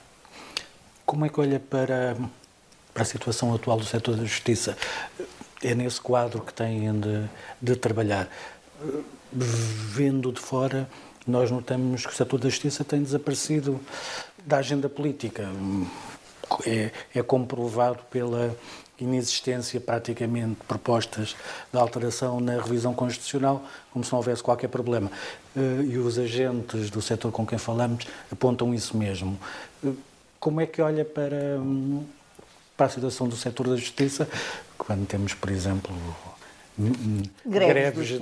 Como é que olha para, para a situação atual do setor da justiça? É nesse quadro que têm de, de trabalhar. Vendo de fora, nós notamos que o setor da justiça tem desaparecido da agenda política. É, é comprovado pela inexistência praticamente de propostas de alteração na revisão constitucional, como se não houvesse qualquer problema. Eh, e os agentes do setor com quem falamos apontam isso mesmo. Eh, como é que olha para, para a situação do setor da justiça, quando temos, por exemplo, greves, greves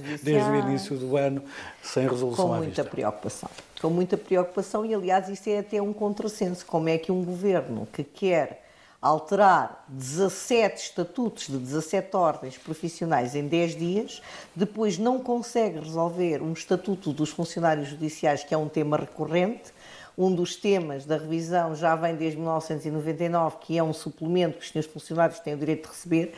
desde, desde, o início do ano, sem resolução Com muita preocupação. Com muita preocupação, e aliás, isso é até um contrassenso. Como é que um governo que quer alterar 17 estatutos de 17 ordens profissionais em 10 dias, depois não consegue resolver um estatuto dos funcionários judiciais, que é um tema recorrente. Um dos temas da revisão já vem desde 1999, que é um suplemento que os senhores funcionários têm o direito de receber.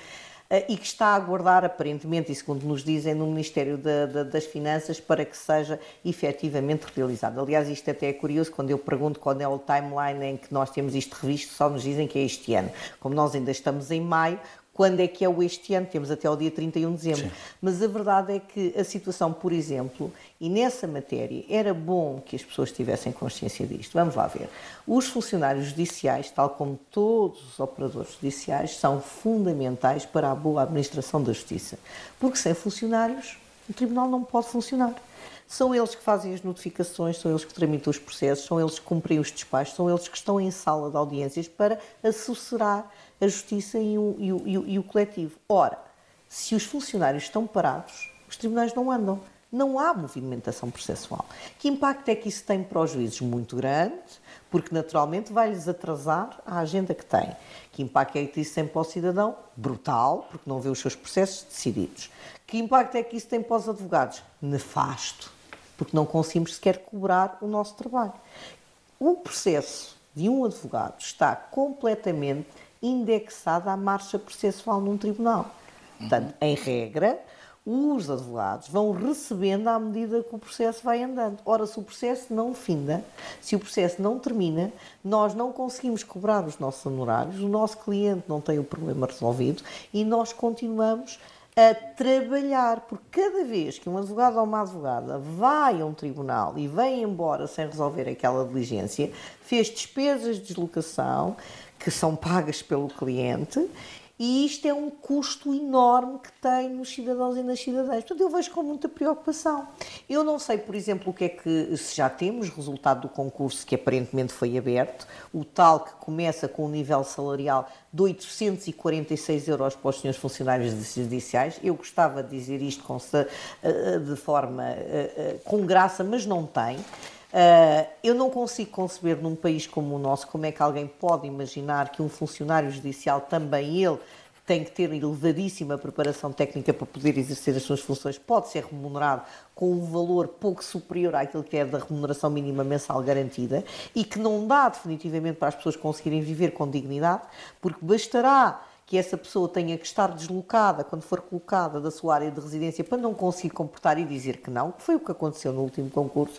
Eh, e que está a aguardar, aparentemente, e segundo nos dizem, no Ministério da, da, das Finanças para que seja efetivamente realizado. Aliás, isto até é curioso, quando eu pergunto qual é o timeline em que nós temos isto revisto, só nos dizem que é este ano. Como nós ainda estamos em maio, quando é que é o este ano, temos até o dia 31 de dezembro. Sim. Mas a verdade é que a situação, por exemplo, e nessa matéria, era bom que as pessoas tivessem consciência disto. Vamos lá ver. Os funcionários judiciais, tal como todos os operadores judiciais, são fundamentais para a boa administração da justiça. Porque sem funcionários, o tribunal não pode funcionar. São eles que fazem as notificações, são eles que tramitam os processos, são eles que cumprem os despachos, são eles que estão em sala de audiências para assessorar a justiça e o, e, o, e o coletivo. Ora, se os funcionários estão parados, os tribunais não andam. Não há movimentação processual. Que impacto é que isso tem para os juízes? Muito grande, porque naturalmente vai-lhes atrasar a agenda que têm. Que impacto é que isso tem para o cidadão? Brutal, porque não vê os seus processos decididos. Que impacto é que isso tem para os advogados? Nefasto, porque não conseguimos sequer cobrar o nosso trabalho. O processo de um advogado está completamente indexada à marcha processual num tribunal. Portanto, em regra, os advogados vão recebendo à medida que o processo vai andando. Ora, se o processo não finda, se o processo não termina, nós não conseguimos cobrar os nossos honorários, o nosso cliente não tem o problema resolvido e nós continuamos a trabalhar, porque cada vez que um advogado ou uma advogada vai a um tribunal e vem embora sem resolver aquela diligência, fez despesas de deslocação, que são pagas pelo cliente E isto é um custo enorme que tem nos cidadãos e nas cidadãs. Portanto, eu vejo com muita preocupação. Eu não sei, por exemplo, o que é que, se já temos resultado do concurso que aparentemente foi aberto, o tal que começa com um nível salarial de 846 euros para os senhores funcionários judiciais. Eu gostava de dizer isto com, eh, de forma eh, eh, com graça, mas não tem. Uh, eu não consigo conceber num país como o nosso como é que alguém pode imaginar que um funcionário judicial, também ele, tem que ter elevadíssima preparação técnica para poder exercer as suas funções, pode ser remunerado com um valor pouco superior àquilo que é da remuneração mínima mensal garantida e que não dá definitivamente para as pessoas conseguirem viver com dignidade, porque bastará que essa pessoa tenha que estar deslocada quando for colocada da sua área de residência para não conseguir comportar e dizer que não, que foi o que aconteceu no último concurso,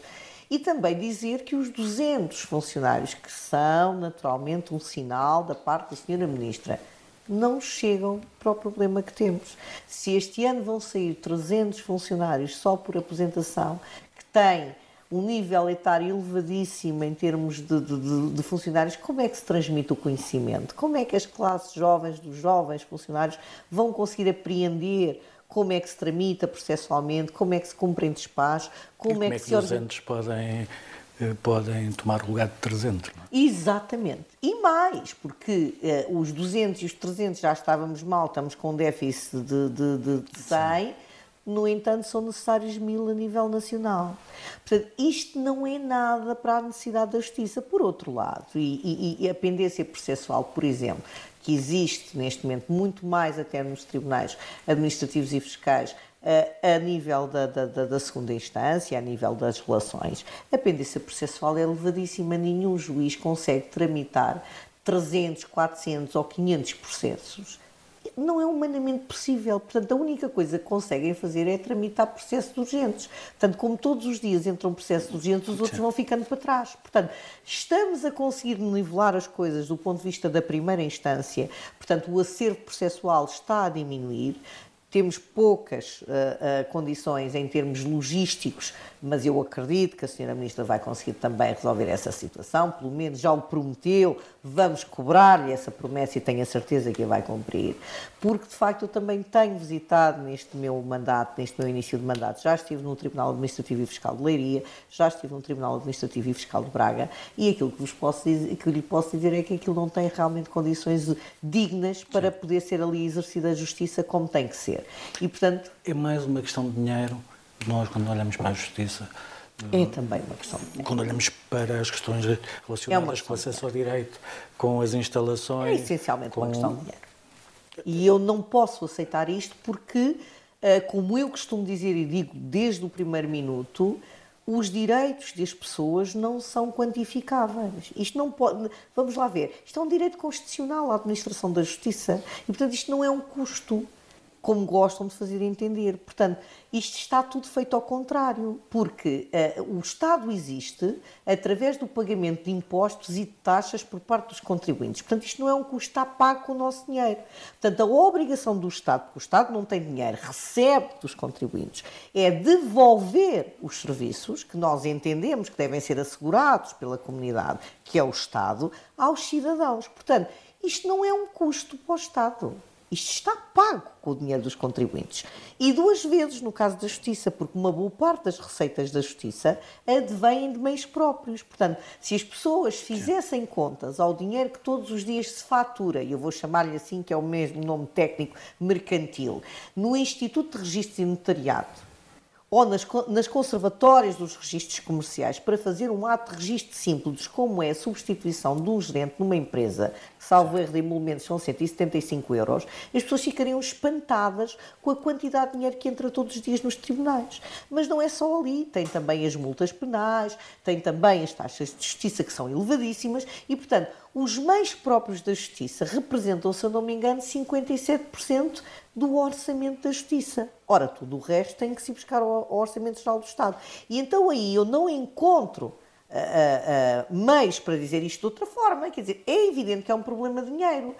e também dizer que os 200 funcionários, que são naturalmente um sinal da parte da Senhora Ministra, não chegam para o problema que temos. Se este ano vão sair 300 funcionários só por aposentação, que têm um nível etário elevadíssimo em termos de, de, de, funcionários, como é que se transmite o conhecimento? Como é que as classes jovens dos jovens funcionários vão conseguir apreender como é que se tramita processualmente, como é que se cumpre em despacho, como, como é, que, é que se... 200 podem, eh, podem tomar o lugar de 300, não é? Exatamente. E mais, porque eh, os 200 e os 300 já estávamos mal, estamos com um déficit de, de, de 100, Sim. no entanto são necessários mil a nível nacional. Portanto, isto não é nada para a necessidade da justiça. Por outro lado, e, e, e a pendência processual, por exemplo, que existe neste momento, muito mais até nos tribunais administrativos e fiscais, a nível da, da, da, segunda instância, a nível das relações, a pendência processual é elevadíssima. Nenhum juiz consegue tramitar 300, 400 ou 500 processos não é humanamente possível. Portanto, a única coisa que conseguem fazer é tramitar processos urgentes. Portanto, como todos os dias entram processos urgentes, os outros vão ficando para trás. Portanto, estamos a conseguir nivelar as coisas do ponto de vista da primeira instância. Portanto, o acervo processual está a diminuir temos poucas uh, uh, condições em termos logísticos, mas eu acredito que a Sra. Ministra vai conseguir também resolver essa situação, pelo menos já o prometeu, vamos cobrar-lhe essa promessa e tenho a certeza que a vai cumprir, porque de facto eu também tenho visitado neste meu mandato, neste meu início de mandato, já estive no Tribunal Administrativo e Fiscal de Leiria, já estive no Tribunal Administrativo e Fiscal de Braga e aquilo que, vos posso dizer, que lhe posso dizer é que aquilo não tem realmente condições dignas para Sim. poder ser ali exercida a justiça como tem que ser. E, portanto... É mais uma questão de dinheiro. Nós, quando olhamos para a justiça, é também uma questão de dinheiro. Quando olhamos para as questões relacionadas é com o acesso ao direito, com as instalações. É essencialmente com... uma questão de dinheiro. E eu não posso aceitar isto porque, eh, como eu costumo dizer e digo desde o primeiro minuto, os direitos das pessoas não são quantificáveis. Isto não pode. Vamos lá ver. Isto é um direito constitucional à administração da justiça. E, portanto, isto não é um custo como gostam de fazer entender. Portanto, isto está tudo feito ao contrário, porque uh, o Estado existe através do pagamento de impostos e de taxas por parte dos contribuintes. Portanto, isto não é um custo, está pago com o nosso dinheiro. Portanto, a obrigação do Estado, porque o Estado não tem dinheiro, recebe dos contribuintes, é devolver os serviços que nós entendemos que devem ser assegurados pela comunidade, que é o Estado, aos cidadãos. Portanto, isto não é um custo para o Estado. Isto está pago com o dinheiro dos contribuintes. E duas vezes no caso da Justiça, porque uma boa parte das receitas da Justiça advêm de meios próprios. Portanto, se as pessoas fizessem contas ao dinheiro que todos os dias se fatura, e eu vou chamar-lhe assim, que é o mesmo nome técnico, mercantil, no Instituto de Registros e Notariado, ou nas, nas conservatórias dos registros comerciais para fazer um ato de registro simples, como é a substituição de um gerente numa empresa, salvo erro de emolumentos são 175 euros, as pessoas ficariam espantadas com a quantidade de dinheiro que entra todos os dias nos tribunais. Mas não é só ali, tem também as multas penais, tem também as taxas de justiça que são elevadíssimas e, portanto, os meios próprios da justiça representam, se eu não me engano, 57% do orçamento da justiça. Ora, tudo o resto tem que se buscar ao Orçamento Geral do Estado. E então aí eu não encontro uh, uh, meios para dizer isto de outra forma. Quer dizer, é evidente que é um problema de dinheiro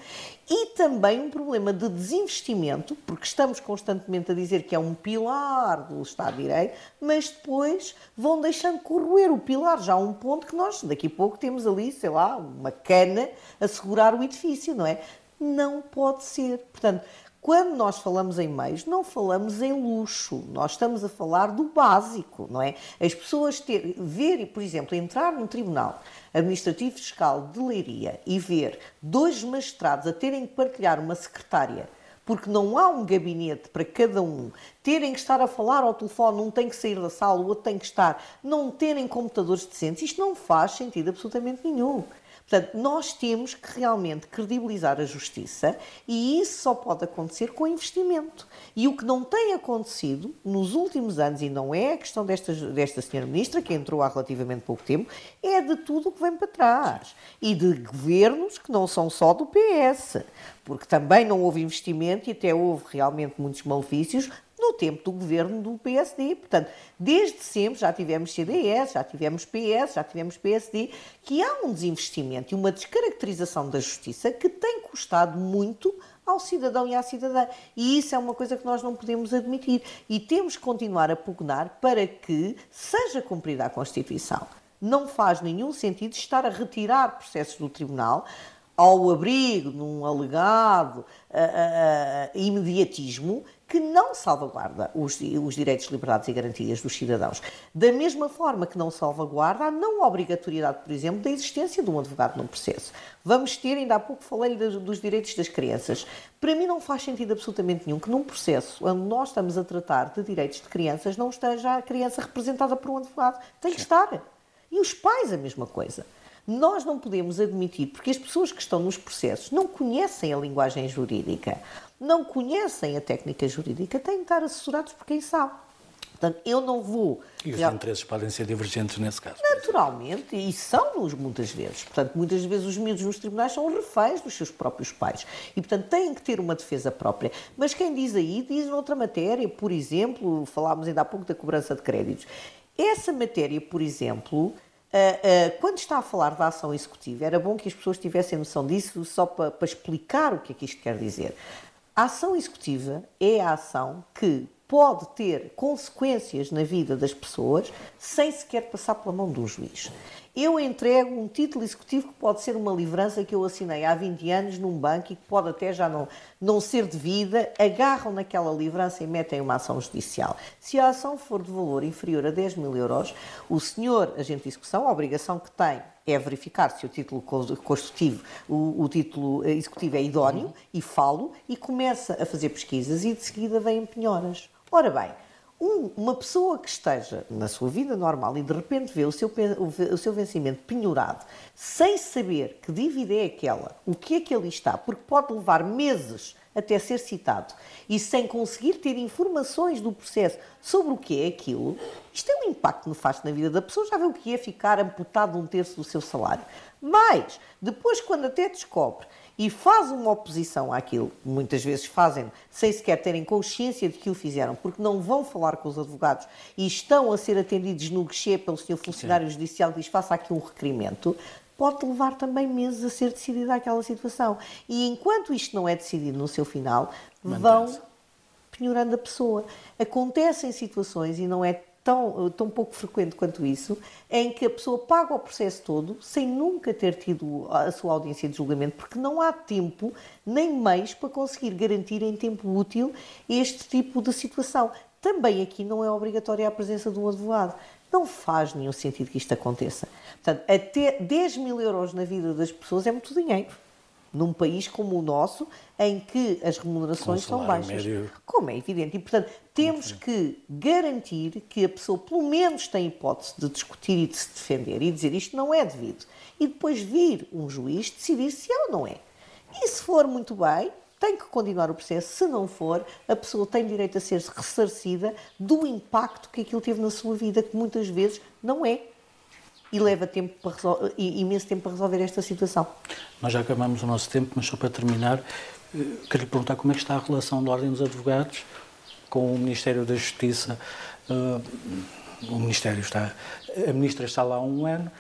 e também um problema de desinvestimento, porque estamos constantemente a dizer que é um pilar do Estado de Direito, mas depois vão deixando corroer o pilar já a um ponto que nós daqui a pouco temos ali, sei lá, uma cana a segurar o edifício, não é? Não pode ser. Portanto, quando nós falamos em meios, não falamos em luxo, nós estamos a falar do básico, não é? As pessoas ter, ver, por exemplo, entrar num tribunal administrativo fiscal de Leiria e ver dois magistrados a terem que partilhar uma secretária porque não há um gabinete para cada um, terem que estar a falar ao telefone, um tem que sair da sala, o outro tem que estar, não terem computadores decentes, isto não faz sentido absolutamente nenhum. Portanto, nós temos que realmente credibilizar a justiça e isso só pode acontecer com investimento. E o que não tem acontecido nos últimos anos, e não é a questão desta, desta senhora ministra, que entrou há relativamente pouco tempo, é de tudo o que vem para trás. E de governos que não são só do PS porque também não houve investimento e até houve realmente muitos malefícios no tempo do governo do PSD. Portanto, desde sempre já tivemos CDS, já tivemos PS, já tivemos PSD, que há um desinvestimento e uma descaracterização da justiça que tem custado muito ao cidadão e à cidadã. E isso é uma coisa que nós não podemos admitir. E temos que continuar a pugnar para que seja cumprida a Constituição. Não faz nenhum sentido estar a retirar processos do Tribunal ao abrigo de um alegado uh, uh, imediatismo que não salvaguarda os, os, direitos, liberdades e garantias dos cidadãos. Da mesma forma que não salvaguarda a não obrigatoriedade, por exemplo, da existência de um advogado num processo. Vamos ter, ainda há pouco falei dos direitos das crianças. Para mim não faz sentido absolutamente nenhum que num processo onde nós estamos a tratar de direitos de crianças não esteja a criança representada por um advogado. Tem que estar. E os pais a mesma coisa. Nós não podemos admitir, porque as pessoas que estão nos processos não conhecem a linguagem jurídica, não conhecem a técnica jurídica, têm de estar assessorados por quem sabe. Portanto, eu não vou. E os já... interesses podem ser divergentes nesse caso. Naturalmente, e são-nos muitas vezes. Portanto, muitas vezes os miúdos nos tribunais são reféns dos seus próprios pais. E, portanto, têm que ter uma defesa própria. Mas quem diz aí, diz noutra matéria, por exemplo, falámos ainda há pouco da cobrança de créditos. Essa matéria, por exemplo, Uh, uh, quando está a falar da ação executiva, era bom que as pessoas tivessem noção disso, só para, para explicar o que é que isto quer dizer. A ação executiva é a ação que pode ter consequências na vida das pessoas sem sequer passar pela mão de um juiz eu entrego um título executivo que pode ser uma livrança que eu assinei há 20 anos num banco e que pode até já não, não ser devida, agarram naquela livrança e metem uma ação judicial. Se a ação for de valor inferior a 10 mil euros, o senhor agente de execução, a obrigação que tem é verificar se o título constitutivo, o, o título executivo é idóneo, e falo, e começa a fazer pesquisas e de seguida vêm penhoras. Ora bem, um, uma pessoa que esteja na sua vida normal e de repente vê o seu, o seu vencimento penhorado, sem saber que dívida é aquela, o que é que ali está, porque pode levar meses até ser citado, e sem conseguir ter informações do processo sobre o que é aquilo, isto é um impacto nefasto na vida da pessoa, já vê o que é ficar amputado um terço do seu salário. Mas, depois, quando até descobre e faz uma oposição àquilo, muitas vezes fazem sem sequer terem consciência de que o fizeram, porque não vão falar com os advogados e estão a ser atendidos no guichê pelo senhor funcionário Sim. judicial que diz faça aqui um requerimento, pode levar também meses a ser decidida aquela situação. E enquanto isto não é decidido no seu final, vão penhorando a pessoa. Acontecem situações, e não é tão, tão pouco frequente quanto isso, em que a pessoa paga o processo todo sem nunca ter tido a sua audiência de julgamento, porque não há tempo nem meios para conseguir garantir em tempo útil este tipo de situação. Também aqui não é obrigatória a presença de um advogado. Não faz nenhum sentido que isto aconteça. Portanto, até 10 mil euros na vida das pessoas é muito dinheiro num país como o nosso, em que as remunerações são baixas. Médio... Como é evidente. E, portanto, temos que garantir que a pessoa, pelo menos, tem hipótese de discutir e de se defender e dizer isto não é devido. E depois vir um juiz decidir se é ou não é. E se for muito bem, tem que continuar o processo. Se não for, a pessoa tem direito a ser ressarcida do impacto que aquilo teve na sua vida, que muitas vezes não é e leva tempo para imenso tempo para resolver esta situação. Nós já acabamos o nosso tempo, mas só para terminar, eh, queria lhe perguntar como é que está a relação da Ordem dos Advogados com o Ministério da Justiça. Eh, o Ministério está, a Ministra está lá há um ano,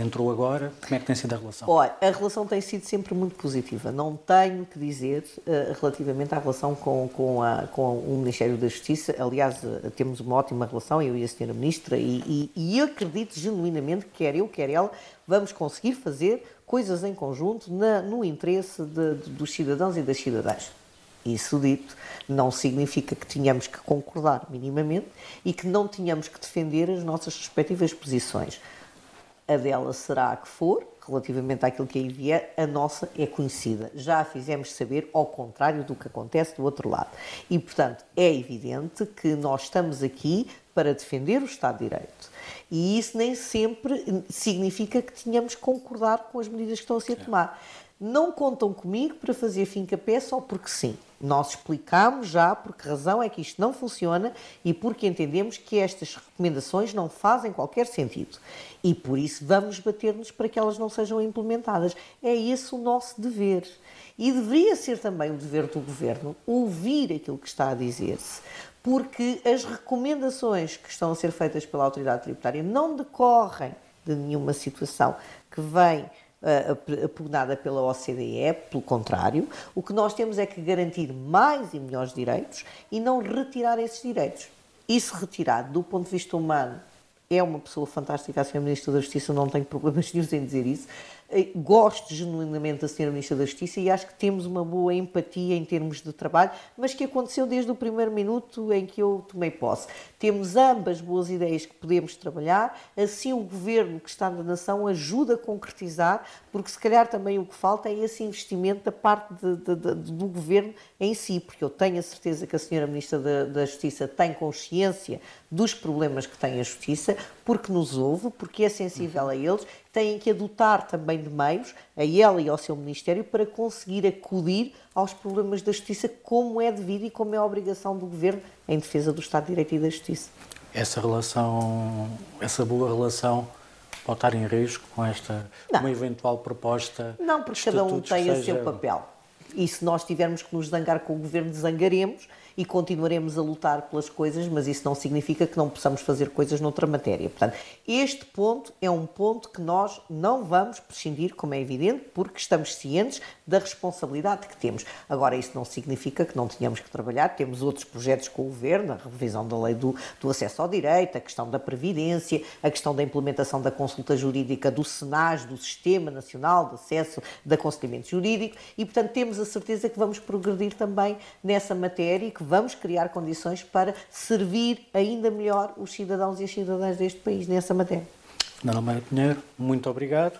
entrou agora. Como é que tem sido a relação? Olha, a relação tem sido sempre muito positiva. Não tenho que dizer uh, relativamente à relação com, com, a, com o Ministério da Justiça. Aliás, uh, temos uma ótima relação, eu e a Sra. Ministra, e, e, e acredito genuinamente que quer eu, quer ela, vamos conseguir fazer coisas em conjunto na, no interesse de, de, dos cidadãos e das cidadãs. Isso dito, não significa que tenhamos que concordar minimamente e que não tenhamos que defender as nossas respectivas posições. A dela será a que for, relativamente àquilo que aí vier, a nossa é conhecida. Já a fizemos saber ao contrário do que acontece do outro lado. E, portanto, é evidente que nós estamos aqui para defender o Estado de Direito. E isso nem sempre significa que tenhamos que concordar com as medidas que estão a ser tomadas. Não contam comigo para fazer fim-capé só porque sim. Nós explicamos já por que razão é que isto não funciona e porque entendemos que estas recomendações não fazem qualquer sentido. E por isso vamos bater-nos para que elas não sejam implementadas. É esse o nosso dever. E deveria ser também o dever do governo ouvir aquilo que está a dizer-se, porque as recomendações que estão a ser feitas pela autoridade tributária não decorrem de nenhuma situação que vem apugnada pela OCDE, pelo contrário, o que nós temos é que garantir mais e melhores direitos e não retirar esses direitos. Isso retirado do ponto de vista humano é uma pessoa fantástica, a Sra. Ministra da Justiça, não tenho problemas nenhum em dizer isso. Eh, gosto genuinamente da Sra. Ministra da Justiça e acho que temos uma boa empatia em termos de trabalho, mas que aconteceu desde o primeiro minuto em que eu tomei posse. Temos ambas boas ideias que podemos trabalhar, assim o governo que está na nação ajuda a concretizar, porque se calhar também o que falta é esse investimento da parte de, de, de, do governo em si, porque eu tenho a certeza que a Sra. Ministra da, da Justiça tem consciência dos problemas que tem a Justiça, porque nos ouve, porque é sensível a eles, têm que adotar também de meios, a ela e ao seu Ministério, para conseguir acudir aos problemas da Justiça como é devido e como é a obrigação do Governo em defesa do Estado de Direito e da Justiça. Essa relação, essa boa relação pode estar em risco com esta não. uma eventual proposta? Não, porque cada um tem seja... o seu papel. E se nós tivermos que nos zangar com o Governo, zangaremos e continuaremos a lutar pelas coisas, mas isso não significa que não possamos fazer coisas noutra matéria. Portanto, este ponto é um ponto que nós não vamos prescindir, como é evidente, porque estamos cientes da responsabilidade que temos. Agora, isso não significa que não tenhamos que trabalhar, temos outros projetos com o Governo, a revisão da lei do, do acesso ao direito, a questão da Previdência, a questão da implementação da consulta jurídica do SENAS, do Sistema Nacional de Acesso de Aconselhamento Jurídico, e, portanto, temos a certeza que vamos progredir também nessa matéria e que vamos criar condições para servir ainda melhor os cidadãos e as cidadãs deste país nessa matéria. Fernanda Almeida Pinheiro, muito obrigado.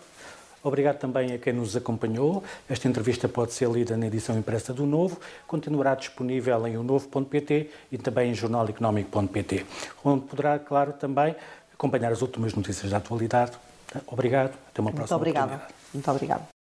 Obrigado também a quem nos acompanhou. Esta entrevista pode ser lida na edição impressa do Novo, continuará disponível em onovo.pt e também em jornaleconómico.pt, onde poderá, claro, também acompanhar as últimas notícias da atualidade. Obrigado, até uma próxima Muito obrigada. Muito obrigada.